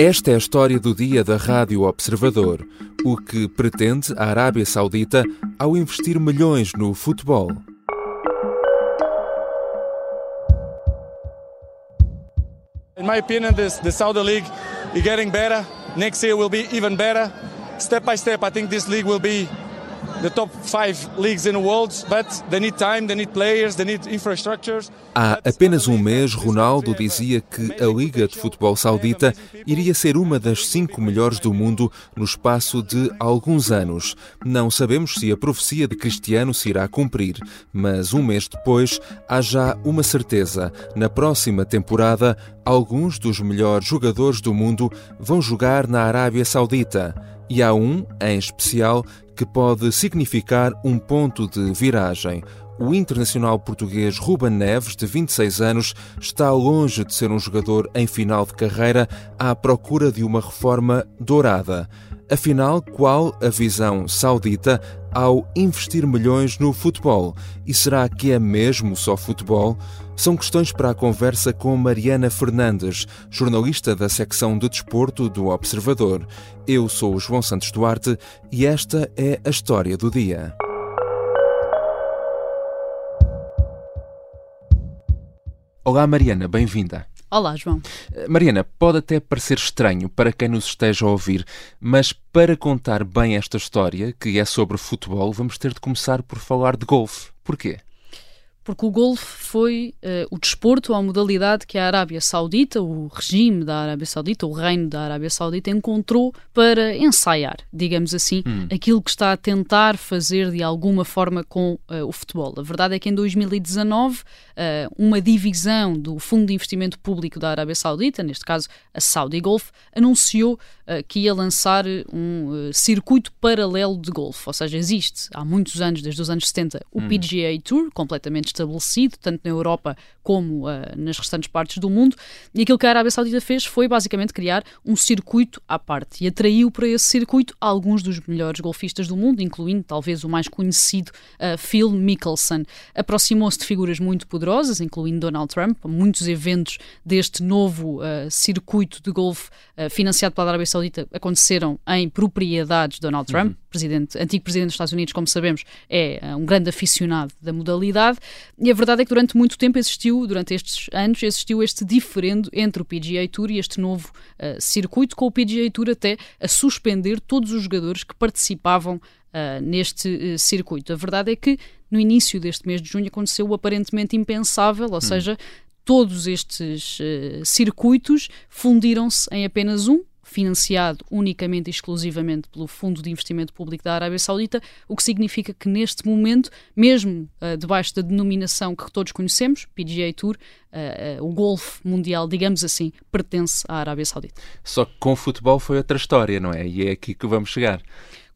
Esta é a história do dia da Rádio Observador, o que pretende a Arábia Saudita ao investir milhões no futebol. In my opinion, this, the Saudi League is getting better. Next year will be even better. Step by step, I think this league will be Há apenas um mês, Ronaldo dizia que a Liga de Futebol Saudita iria ser uma das cinco melhores do mundo no espaço de alguns anos. Não sabemos se a profecia de Cristiano se irá cumprir, mas um mês depois há já uma certeza. Na próxima temporada, alguns dos melhores jogadores do mundo vão jogar na Arábia Saudita. E há um, em especial, que pode significar um ponto de viragem. O internacional português Ruben Neves, de 26 anos, está longe de ser um jogador em final de carreira à procura de uma reforma dourada. Afinal, qual a visão saudita ao investir milhões no futebol? E será que é mesmo só futebol? São questões para a conversa com Mariana Fernandes, jornalista da secção de desporto do Observador. Eu sou o João Santos Duarte e esta é a história do dia. Olá, Mariana, bem-vinda. Olá, João. Mariana, pode até parecer estranho para quem nos esteja a ouvir, mas para contar bem esta história, que é sobre futebol, vamos ter de começar por falar de golfe. Porquê? Porque o golfe foi uh, o desporto, a modalidade que a Arábia Saudita, o regime da Arábia Saudita, o reino da Arábia Saudita, encontrou para ensaiar, digamos assim, hum. aquilo que está a tentar fazer de alguma forma com uh, o futebol. A verdade é que em 2019, uh, eh, uma divisão do Fundo de Investimento Público da Arábia Saudita, neste caso a Saudi Golf, anunciou que ia lançar um circuito paralelo de golfe. Ou seja, existe há muitos anos, desde os anos 70, o hum. PGA Tour, completamente estabelecido, tanto na Europa como uh, nas restantes partes do mundo. E aquilo que a Arábia Saudita fez foi basicamente criar um circuito à parte e atraiu para esse circuito alguns dos melhores golfistas do mundo, incluindo talvez o mais conhecido uh, Phil Mickelson. Aproximou-se de figuras muito poderosas, incluindo Donald Trump. Muitos eventos deste novo uh, circuito de golfe financiado pela Arábia Saudita aconteceram em propriedades de Donald Trump. Uhum. Presidente, antigo presidente dos Estados Unidos, como sabemos, é um grande aficionado da modalidade. E a verdade é que durante muito tempo existiu, durante estes anos, existiu este diferendo entre o PGA Tour e este novo uh, circuito, com o PGA Tour até a suspender todos os jogadores que participavam uh, neste uh, circuito. A verdade é que no início deste mês de junho aconteceu o aparentemente impensável, ou hum. seja, todos estes circuitos fundiram-se em apenas um, financiado unicamente e exclusivamente pelo Fundo de Investimento Público da Arábia Saudita, o que significa que neste momento, mesmo uh, debaixo da denominação que todos conhecemos, PGA Tour, uh, uh, o golfe mundial, digamos assim, pertence à Arábia Saudita. Só que com o futebol foi outra história, não é? E é aqui que vamos chegar.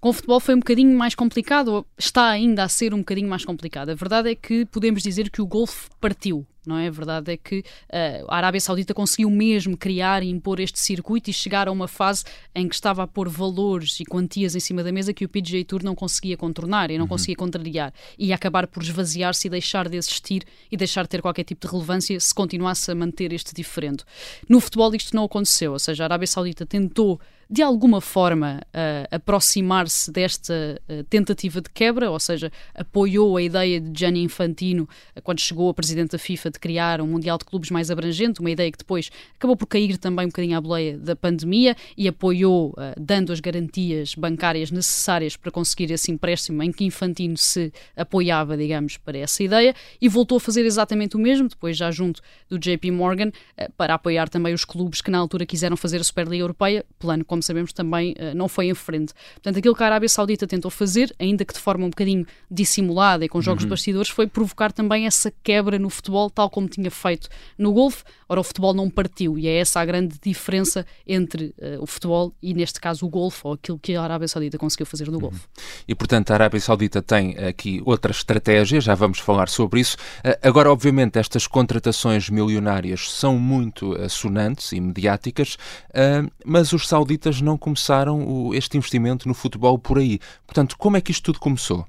Com o futebol foi um bocadinho mais complicado, está ainda a ser um bocadinho mais complicado. A verdade é que podemos dizer que o golfe partiu, não é? A verdade é que uh, a Arábia Saudita conseguiu mesmo criar e impor este circuito e chegar a uma fase em que estava a pôr valores e quantias em cima da mesa que o PGA Tour não conseguia contornar e não uhum. conseguia contrariar e acabar por esvaziar-se e deixar de existir e deixar de ter qualquer tipo de relevância se continuasse a manter este diferendo. No futebol isto não aconteceu, ou seja, a Arábia Saudita tentou de alguma forma uh, aproximar-se desta uh, tentativa de quebra, ou seja, apoiou a ideia de Gianni Infantino uh, quando chegou a presidente da FIFA de criar um Mundial de Clubes mais abrangente, uma ideia que depois acabou por cair também um bocadinho à boleia da pandemia e apoiou dando as garantias bancárias necessárias para conseguir esse empréstimo em que Infantino se apoiava, digamos, para essa ideia e voltou a fazer exatamente o mesmo, depois já junto do JP Morgan, para apoiar também os clubes que na altura quiseram fazer a Superliga Europeia, plano como como sabemos, também uh, não foi em frente. Portanto, aquilo que a Arábia Saudita tentou fazer, ainda que de forma um bocadinho dissimulada e com jogos uhum. bastidores, foi provocar também essa quebra no futebol, tal como tinha feito no golfe. Ora, o futebol não partiu e é essa a grande diferença entre uh, o futebol e, neste caso, o golfe, ou aquilo que a Arábia Saudita conseguiu fazer no uhum. golfe. E, portanto, a Arábia Saudita tem aqui outra estratégia, já vamos falar sobre isso. Uh, agora, obviamente, estas contratações milionárias são muito sonantes e mediáticas, mas os sauditas não começaram o, este investimento no futebol por aí. Portanto, como é que isto tudo começou?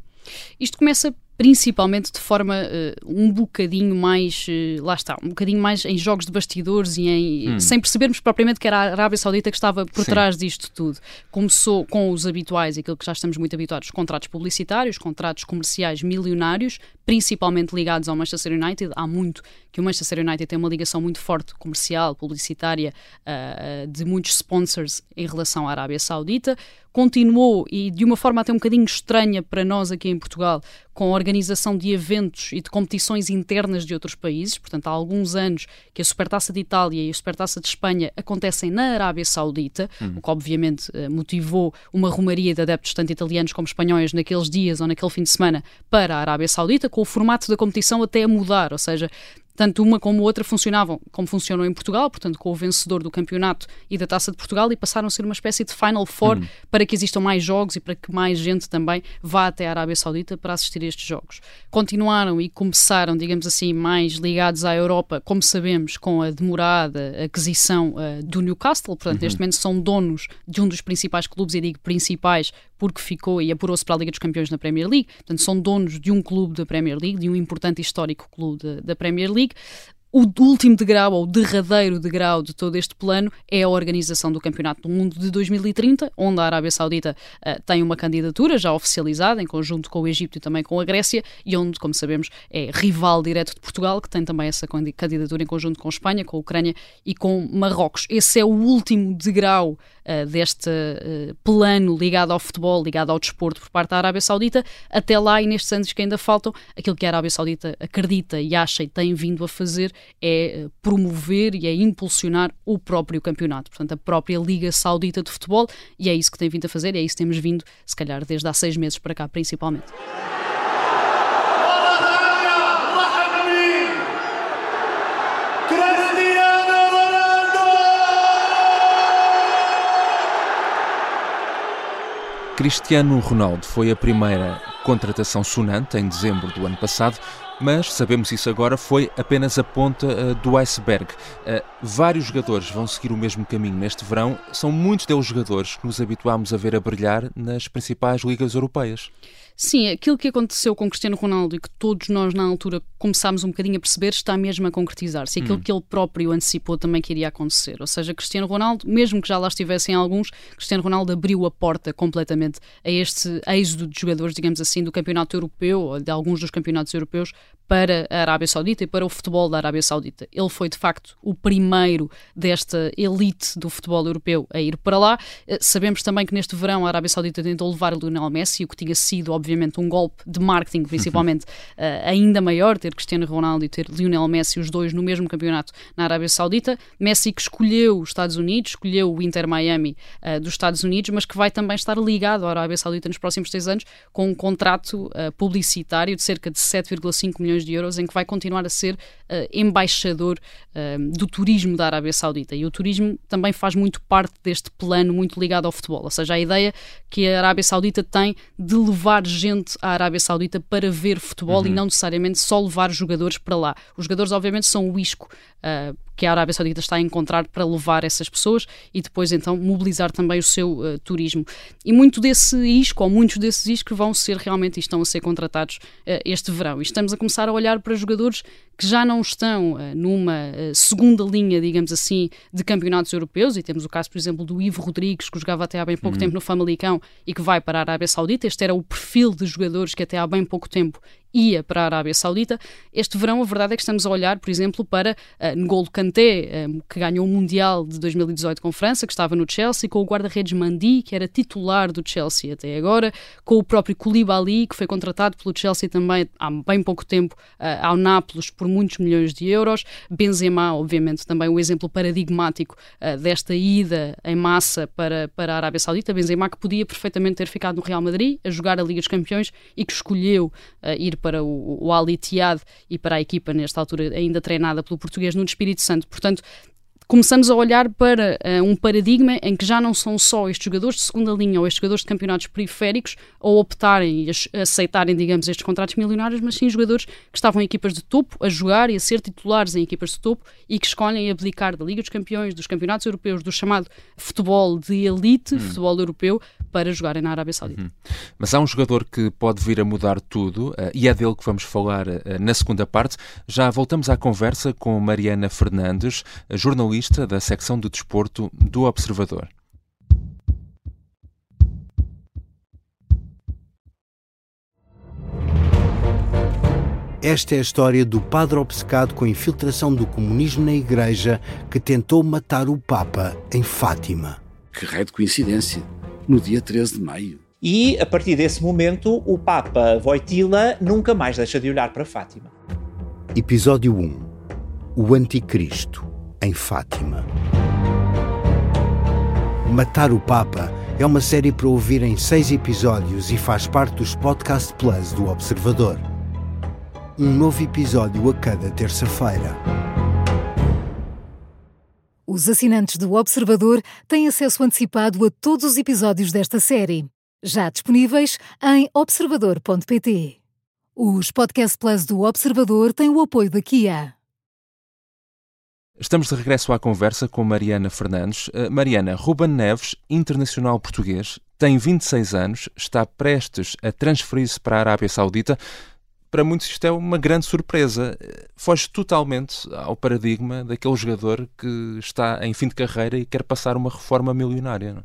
Isto começa principalmente de forma uh, um bocadinho mais, uh, lá está, um bocadinho mais em jogos de bastidores e em, hum. sem percebermos propriamente que era a Arábia Saudita que estava por Sim. trás disto tudo. Começou com os habituais, aquilo que já estamos muito habituados, contratos publicitários, contratos comerciais milionários, principalmente ligados ao Manchester United. Há muito que o Manchester United tem uma ligação muito forte comercial, publicitária, uh, de muitos sponsors em relação à Arábia Saudita continuou e de uma forma até um bocadinho estranha para nós aqui em Portugal, com a organização de eventos e de competições internas de outros países. Portanto, há alguns anos que a Supertaça de Itália e a Supertaça de Espanha acontecem na Arábia Saudita, uhum. o que obviamente eh, motivou uma rumaria de adeptos tanto italianos como espanhóis naqueles dias ou naquele fim de semana para a Arábia Saudita, com o formato da competição até a mudar, ou seja, tanto uma como outra funcionavam como funcionam em Portugal, portanto, com o vencedor do campeonato e da Taça de Portugal, e passaram a ser uma espécie de Final Four hum. para que existam mais jogos e para que mais gente também vá até a Arábia Saudita para assistir a estes jogos. Continuaram e começaram, digamos assim, mais ligados à Europa, como sabemos, com a demorada aquisição uh, do Newcastle, portanto, uhum. neste momento são donos de um dos principais clubes, e digo principais porque ficou e apurou-se para a Liga dos Campeões na Premier League, portanto, são donos de um clube da Premier League, de um importante e histórico clube da Premier League. League. O último degrau, ou o derradeiro degrau de todo este plano, é a organização do Campeonato do Mundo de 2030, onde a Arábia Saudita uh, tem uma candidatura já oficializada, em conjunto com o Egito e também com a Grécia, e onde, como sabemos, é rival direto de Portugal, que tem também essa candidatura em conjunto com Espanha, com a Ucrânia e com Marrocos. Esse é o último degrau uh, deste uh, plano ligado ao futebol, ligado ao desporto por parte da Arábia Saudita, até lá e nestes anos que ainda faltam, aquilo que a Arábia Saudita acredita e acha e tem vindo a fazer é promover e é impulsionar o próprio campeonato, portanto, a própria Liga Saudita de Futebol, e é isso que tem vindo a fazer, é isso que temos vindo, se calhar, desde há seis meses para cá, principalmente. Cristiano Ronaldo foi a primeira contratação sonante em dezembro do ano passado, mas sabemos isso agora foi apenas a ponta uh, do iceberg. Uh, vários jogadores vão seguir o mesmo caminho neste verão. São muitos deles jogadores que nos habituámos a ver a brilhar nas principais ligas europeias. Sim, aquilo que aconteceu com Cristiano Ronaldo e que todos nós na altura começámos um bocadinho a perceber está mesmo a concretizar-se. Aquilo hum. que ele próprio antecipou também que iria acontecer. Ou seja, Cristiano Ronaldo, mesmo que já lá estivessem alguns, Cristiano Ronaldo abriu a porta completamente a este êxodo de jogadores, digamos assim, do campeonato europeu ou de alguns dos campeonatos europeus para a Arábia Saudita e para o futebol da Arábia Saudita. Ele foi, de facto, o primeiro desta elite do futebol europeu a ir para lá. Eh, sabemos também que neste verão a Arábia Saudita tentou levar o Lionel Messi, o que tinha sido, obviamente, um golpe de marketing, principalmente, uh, ainda maior, ter Cristiano Ronaldo e ter Lionel Messi, os dois no mesmo campeonato na Arábia Saudita. Messi que escolheu os Estados Unidos, escolheu o Inter Miami uh, dos Estados Unidos, mas que vai também estar ligado à Arábia Saudita nos próximos três anos com um contrato uh, publicitário de cerca de 7,5 milhões de euros, em que vai continuar a ser embaixador do turismo da Arábia Saudita. E o turismo também faz muito parte deste plano muito ligado ao futebol, ou seja, a ideia que a Arábia Saudita tem de levar gente à Arábia Saudita para ver futebol uhum. e não necessariamente só levar jogadores para lá. Os jogadores, obviamente, são o isco. Uh, que a Arábia Saudita está a encontrar para levar essas pessoas e depois então mobilizar também o seu uh, turismo. E muito desse isco, ou muitos desses iscos vão ser realmente e estão a ser contratados uh, este verão. E estamos a começar a olhar para jogadores que já não estão uh, numa segunda linha, digamos assim, de campeonatos europeus, e temos o caso, por exemplo, do Ivo Rodrigues, que jogava até há bem pouco uhum. tempo no Famalicão e que vai para a Arábia Saudita. Este era o perfil de jogadores que até há bem pouco tempo ia para a Arábia Saudita. Este verão, a verdade é que estamos a olhar, por exemplo, para uh, N'Golo Kanté, um, que ganhou o Mundial de 2018 com França, que estava no Chelsea, com o guarda-redes Mandi, que era titular do Chelsea até agora, com o próprio Koulibaly, que foi contratado pelo Chelsea também há bem pouco tempo uh, ao Nápoles por muitos milhões de euros. Benzema, obviamente, também um exemplo paradigmático uh, desta ida em massa para, para a Arábia Saudita. Benzema que podia perfeitamente ter ficado no Real Madrid a jogar a Liga dos Campeões e que escolheu ir para o, o Ali Tiad e para a equipa, nesta altura ainda treinada pelo português no Espírito Santo. Portanto, começamos a olhar para uh, um paradigma em que já não são só estes jogadores de segunda linha ou estes jogadores de campeonatos periféricos a optarem e aceitarem, digamos, estes contratos milionários, mas sim jogadores que estavam em equipas de topo a jogar e a ser titulares em equipas de topo e que escolhem abdicar da Liga dos Campeões, dos campeonatos europeus, do chamado futebol de elite, hum. futebol europeu, para jogarem na Arábia Saudita. Uhum. Mas há um jogador que pode vir a mudar tudo uh, e é dele que vamos falar uh, na segunda parte. Já voltamos à conversa com Mariana Fernandes, jornalista da secção do desporto do Observador. Esta é a história do padre obcecado com a infiltração do comunismo na Igreja que tentou matar o Papa em Fátima. Que raio de coincidência! No dia 13 de maio. E, a partir desse momento, o Papa Voitila nunca mais deixa de olhar para Fátima. Episódio 1 O Anticristo em Fátima. Matar o Papa é uma série para ouvir em seis episódios e faz parte dos Podcast Plus do Observador um novo episódio a cada terça-feira. Os assinantes do Observador têm acesso antecipado a todos os episódios desta série, já disponíveis em observador.pt. Os Podcast Plus do Observador têm o apoio da Kia. Estamos de regresso à conversa com Mariana Fernandes. Uh, Mariana, Ruben Neves, internacional português, tem 26 anos, está prestes a transferir-se para a Arábia Saudita para muitos isto é uma grande surpresa. Foge totalmente ao paradigma daquele jogador que está em fim de carreira e quer passar uma reforma milionária. Não? É?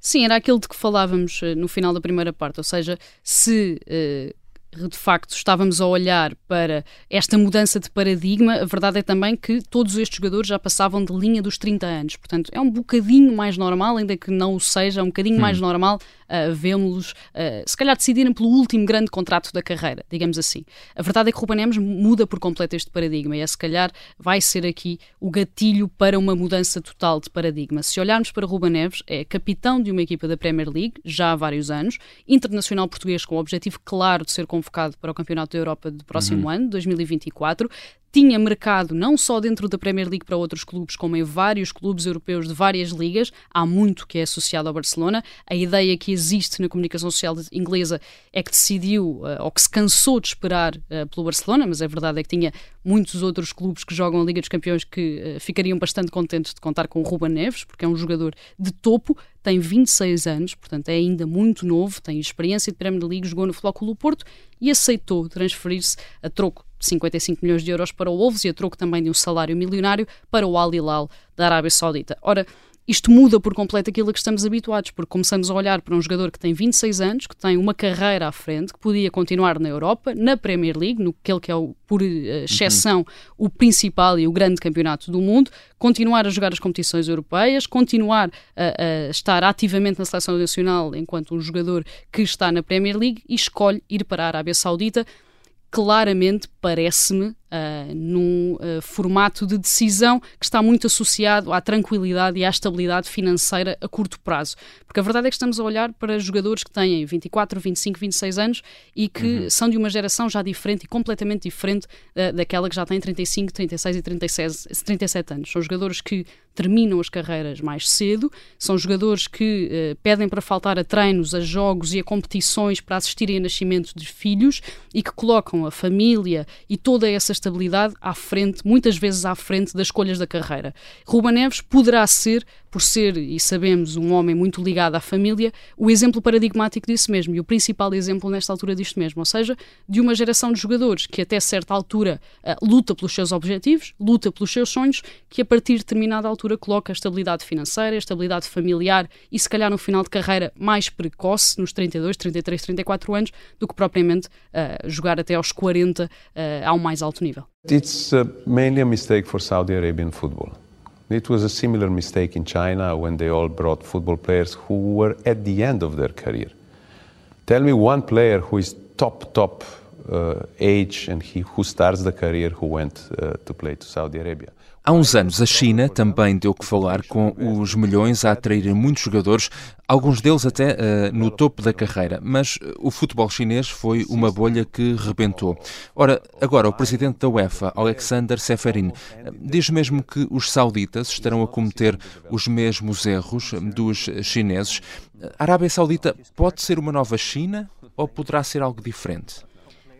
Sim, era aquilo de que falávamos eh, no final da primeira parte, ou seja, se uh, de facto estávamos a olhar para esta mudança de paradigma, a verdade é também que todos estes jogadores já passavam de linha dos 30 anos. Portanto, é um bocadinho mais normal, ainda que não o seja, é um bocadinho hum. mais normal uh, vemos-los, uh, se calhar, decidirem pelo último grande contrato da carreira, digamos assim. A verdade é que Ruben Neves muda por completo este paradigma e, é, se calhar, vai ser aqui o gatilho para uma mudança total de paradigma. Se olharmos para Ruben Neves, é capitão de uma equipa da Premier League já há vários anos, internacional português com o objetivo claro de ser convocado para o Campeonato da Europa do próximo uhum. ano, 2024, tinha mercado não só dentro da Premier League para outros clubes, como em vários clubes europeus de várias ligas. Há muito que é associado ao Barcelona. A ideia que existe na comunicação social inglesa é que decidiu, uh, ou que se cansou de esperar uh, pelo Barcelona, mas a verdade é que tinha muitos outros clubes que jogam a Liga dos Campeões que uh, ficariam bastante contentes de contar com o Ruben Neves, porque é um jogador de topo, tem 26 anos, portanto é ainda muito novo, tem experiência de Premier League, jogou no Futebol Clube Porto e aceitou transferir-se a troco 55 milhões de euros para o Wolves e a troco também de um salário milionário para o Al Hilal da Arábia Saudita. Ora, isto muda por completo aquilo a que estamos habituados, porque começamos a olhar para um jogador que tem 26 anos, que tem uma carreira à frente, que podia continuar na Europa, na Premier League, no que é, o, por eh, exceção, o principal e o grande campeonato do mundo, continuar a jogar as competições europeias, continuar a, a estar ativamente na seleção nacional enquanto um jogador que está na Premier League e escolhe ir para a Arábia Saudita claramente parece-me uh, num uh, formato de decisão que está muito associado à tranquilidade e à estabilidade financeira a curto prazo. Porque a verdade é que estamos a olhar para jogadores que têm 24, 25, 26 anos e que uhum. são de uma geração já diferente e completamente diferente uh, daquela que já tem 35, 36 e 37, 37 anos. São jogadores que terminam as carreiras mais cedo, são jogadores que pedem para faltar a treinos, a jogos e a competições para assistirem a nascimento de filhos e que colocam a família e toda essa estabilidade à frente, muitas vezes à frente das escolhas da carreira. Ruba Neves poderá ser por ser, e sabemos, um homem muito ligado à família, o exemplo paradigmático disso mesmo e o principal exemplo nesta altura disto mesmo, ou seja, de uma geração de jogadores que até certa altura uh, luta pelos seus objetivos, luta pelos seus sonhos, que a partir de determinada altura coloca a estabilidade financeira, a estabilidade familiar e se calhar no final de carreira mais precoce, nos 32, 33, 34 anos, do que propriamente uh, jogar até aos 40 uh, ao mais alto nível. It's uh, mainly a mistake for Saudi Arabian football. It was a similar mistake in China when they all brought football players who were at the end of their career. Tell me one player who is top, top uh, age and he who starts the career who went uh, to play to Saudi Arabia. Há uns anos, a China também deu que falar com os milhões a atrair muitos jogadores, alguns deles até uh, no topo da carreira. Mas uh, o futebol chinês foi uma bolha que rebentou. Ora, agora, o presidente da UEFA, Alexander Seferin, uh, diz mesmo que os sauditas estarão a cometer os mesmos erros dos chineses. A Arábia Saudita pode ser uma nova China ou poderá ser algo diferente?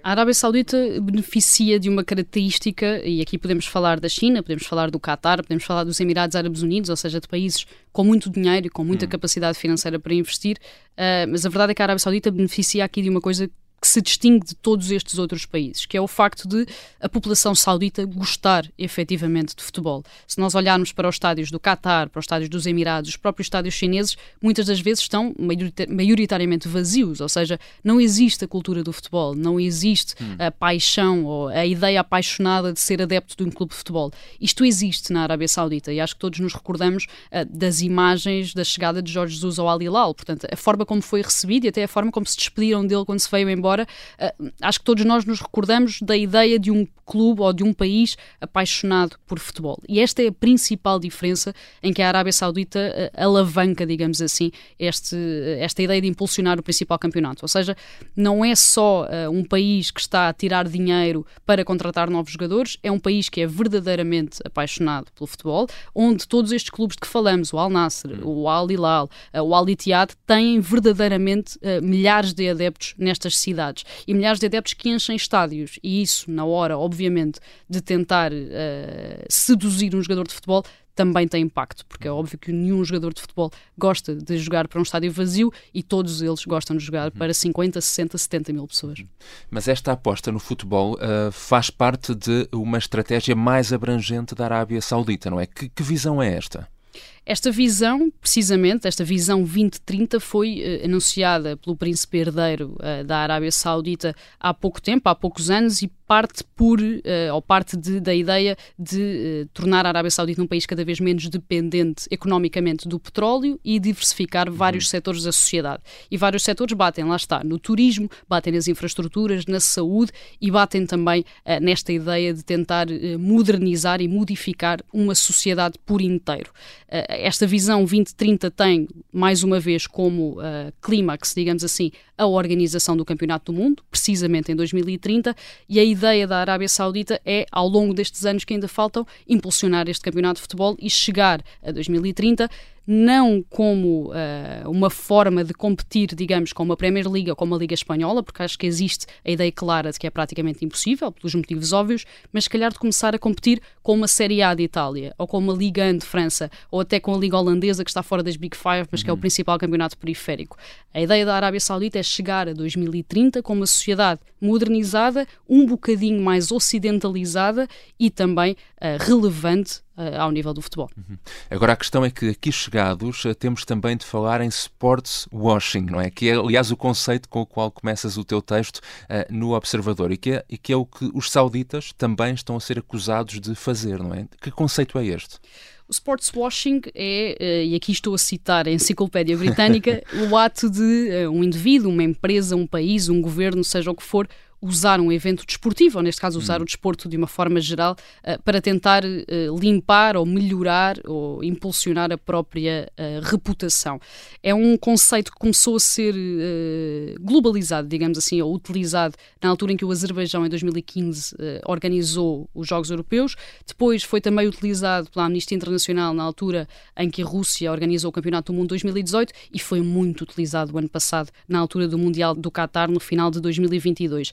A Arábia Saudita beneficia de uma característica, e aqui podemos falar da China, podemos falar do Qatar, podemos falar dos Emirados Árabes Unidos, ou seja, de países com muito dinheiro e com muita hum. capacidade financeira para investir, uh, mas a verdade é que a Arábia Saudita beneficia aqui de uma coisa que se distingue de todos estes outros países, que é o facto de a população saudita gostar efetivamente de futebol. Se nós olharmos para os estádios do Qatar, para os estádios dos Emirados, os próprios estádios chineses, muitas das vezes estão maioritariamente vazios, ou seja, não existe a cultura do futebol, não existe hum. a paixão ou a ideia apaixonada de ser adepto de um clube de futebol. Isto existe na Arábia Saudita e acho que todos nos recordamos uh, das imagens da chegada de Jorge Jesus ao Al Hilal, portanto, a forma como foi recebido e até a forma como se despediram dele quando se veio embora embora, uh, acho que todos nós nos recordamos da ideia de um clube ou de um país apaixonado por futebol. E esta é a principal diferença em que a Arábia Saudita uh, alavanca, digamos assim, este, esta ideia de impulsionar o principal campeonato. Ou seja, não é só uh, um país que está a tirar dinheiro para contratar novos jogadores, é um país que é verdadeiramente apaixonado pelo futebol, onde todos estes clubes de que falamos, o Al Nasser, o Al Hilal, o Al Ittihad, têm verdadeiramente milhares de adeptos nestas cidades cidades e milhares de adeptos que enchem estádios. E isso, na hora, obviamente, de tentar uh, seduzir um jogador de futebol, também tem impacto, porque é óbvio que nenhum jogador de futebol gosta de jogar para um estádio vazio e todos eles gostam de jogar para 50, 60, 70 mil pessoas. Mas esta aposta no futebol uh, faz parte de uma estratégia mais abrangente da Arábia Saudita, não é? Que, que visão é esta? Esta visão, precisamente, esta visão 2030 foi uh, anunciada pelo príncipe herdeiro uh, da Arábia Saudita há pouco tempo, há poucos anos, e parte por, uh, ou parte de, da ideia de uh, tornar a Arábia Saudita um país cada vez menos dependente economicamente do petróleo e diversificar vários uhum. setores da sociedade. E vários setores batem, lá está, no turismo, batem nas infraestruturas, na saúde e batem também uh, nesta ideia de tentar modernizar e modificar uma sociedade por inteiro. esta visão 2030 tem, mais uma vez, como clímax, digamos assim, a organização do Campeonato do Mundo, precisamente em 2030, e a ideia da Arábia Saudita é, ao longo destes anos que ainda faltam, impulsionar este campeonato de futebol e chegar a 2030 não como uh, uma forma de competir, digamos, com uma Premier League ou com uma Liga Espanhola, porque acho que existe a ideia clara de que é praticamente impossível, pelos motivos óbvios, mas se calhar de começar a competir com uma Série A de Itália, ou com uma Liga 1 de França, ou até com a Liga Holandesa, que está fora das Big Five, mas uhum. que é o uhum. principal campeonato periférico. A ideia da Arábia Saudita é chegar a 2030 com uma sociedade modernizada, um bocadinho mais ocidentalizada e também relevante uh, ao nível do futebol. Uhum. Agora a questão é que aqui chegados uh, temos também de falar em sports washing, não é? Que é aliás o conceito com o qual começas o teu texto no Observador e que, é, e que é o que os sauditas também estão a ser acusados de fazer, não é? Que conceito é este? O sports washing é, e aqui estou a citar a Enciclopédia Britânica, o ato de um indivíduo, uma empresa, um país, um governo, seja o que for, usar um evento desportivo, ou neste caso usar hum. o desporto de uma forma geral, uh, para tentar uh, limpar ou melhorar ou impulsionar a própria uh, reputação. É um conceito que começou a ser globalizado, digamos assim, ou utilizado na altura em que o Azerbaijão, em 2015, organizou os Jogos Europeus. Depois foi também utilizado pela Amnistia Internacional na altura em que a Rússia organizou o Campeonato do Mundo 2018 e foi muito utilizado o ano passado na altura do Mundial do Qatar no final de 2022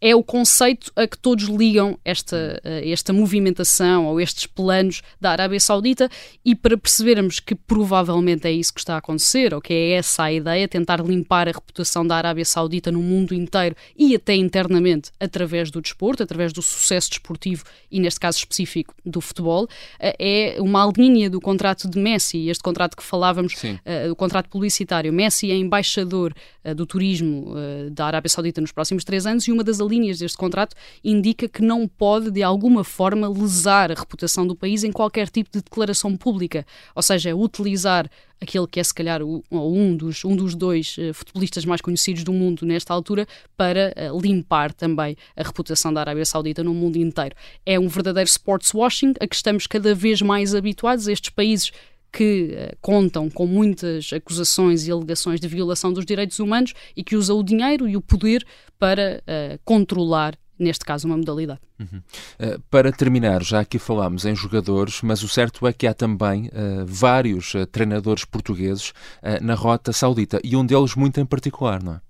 é o conceito a que todos ligam esta, esta movimentação ou estes planos da Arábia Saudita e para percebermos que provavelmente é isso que está a acontecer ou que é essa a ideia, tentar limpar a reputação da Arábia Saudita no mundo inteiro e até internamente através do desporto, através do sucesso desportivo e neste caso específico do futebol, é uma linha do contrato de Messi, este contrato que falávamos, uh, o contrato publicitário. Messi é embaixador uh, do turismo uh, da Arábia Saudita nos próximos três anos e uma das alíneas deste contrato indica que não pode, de alguma forma, lesar a reputação do país em qualquer tipo de declaração pública. Ou seja, utilizar aquele que é se calhar um dos, um dos dois uh, futebolistas mais conhecidos do mundo nesta altura para uh, limpar também a reputação da Arábia Saudita no mundo inteiro. É um verdadeiro sports washing a que estamos cada vez mais habituados. Estes países que uh, contam com muitas acusações e alegações de violação dos direitos humanos e que usam o dinheiro e o poder para controlar neste caso, uma modalidade. Uhum. Uh, para terminar, já aqui falámos em jogadores, mas o certo é que há também uh, vários uh, treinadores portugueses na rota saudita e um deles muito em particular, não é?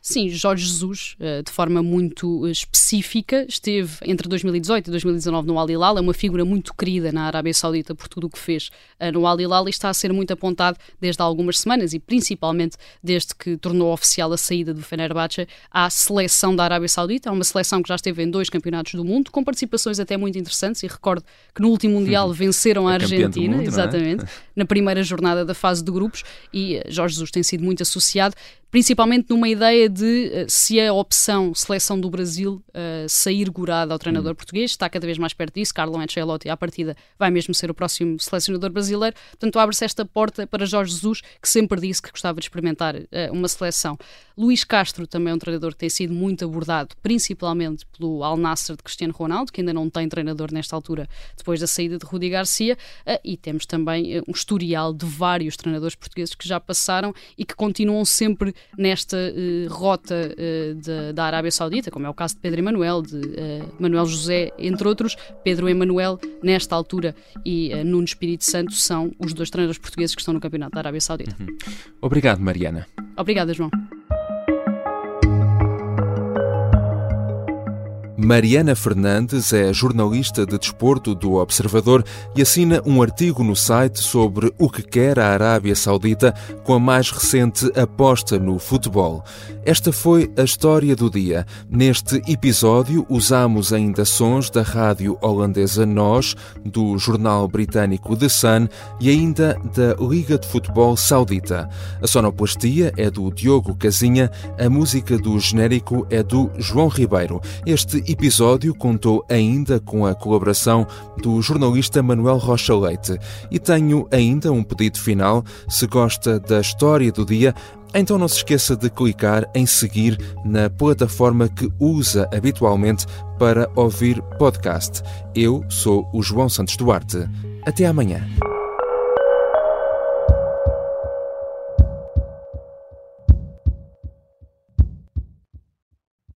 Sim, Jorge Jesus, eh, de forma muito eh, específica, esteve entre 2018 e 2019 no Al Hilal, é uma figura muito querida na Arábia Saudita por tudo o que fez eh, no Al Hilal e está a ser muito apontado desde há algumas semanas e principalmente desde que tornou oficial a saída do Fenerbahçe à seleção da Arábia Saudita, é uma seleção que já esteve em dois campeonatos do mundo, com participações até muito interessantes e recordo que no último Mundial venceram a, a Argentina, mundo, é? exatamente, é? na primeira jornada da fase de grupos e Jorge Jesus tem sido muito associado principalmente numa ideia de uh, se a opção seleção do Brasil uh, sair gorada ao treinador hum. português, está cada vez mais perto disso, Carlo Ancelotti à partida vai mesmo ser o próximo selecionador brasileiro, portanto abre-se esta porta para Jorge Jesus, que sempre disse que gostava de experimentar uh, uma seleção. Luís Castro também é um treinador que tem sido muito abordado, principalmente pelo Al Nassr de Cristiano Ronaldo, que ainda não tem treinador nesta altura, depois da saída de Rudi Garcia, e temos também um historial de vários treinadores portugueses que já passaram e que continuam sempre nesta uh, rota uh, de, da Arábia Saudita, como é o caso de Pedro Emanuel, de uh, Manuel José, entre outros. Pedro Emanuel, nesta altura, e Nuno Espírito Santo são os dois treinadores portugueses que estão no Campeonato da Arábia Saudita. Uhum. Obrigado, Mariana. Obrigada, João. Mariana Fernandes é jornalista de desporto do Observador e assina um artigo no site sobre o que quer a Arábia Saudita com a mais recente aposta no futebol. Esta foi a história do dia. Neste episódio usamos ainda sons da rádio holandesa NOS, do jornal britânico The Sun e ainda da Liga de Futebol Saudita. A sonoplastia é do Diogo Casinha, a música do genérico é do João Ribeiro. Este episódio contou ainda com a colaboração do jornalista Manuel Rocha Leite. E tenho ainda um pedido final. Se gosta da história do dia, então não se esqueça de clicar em seguir na plataforma que usa habitualmente para ouvir podcast. Eu sou o João Santos Duarte. Até amanhã.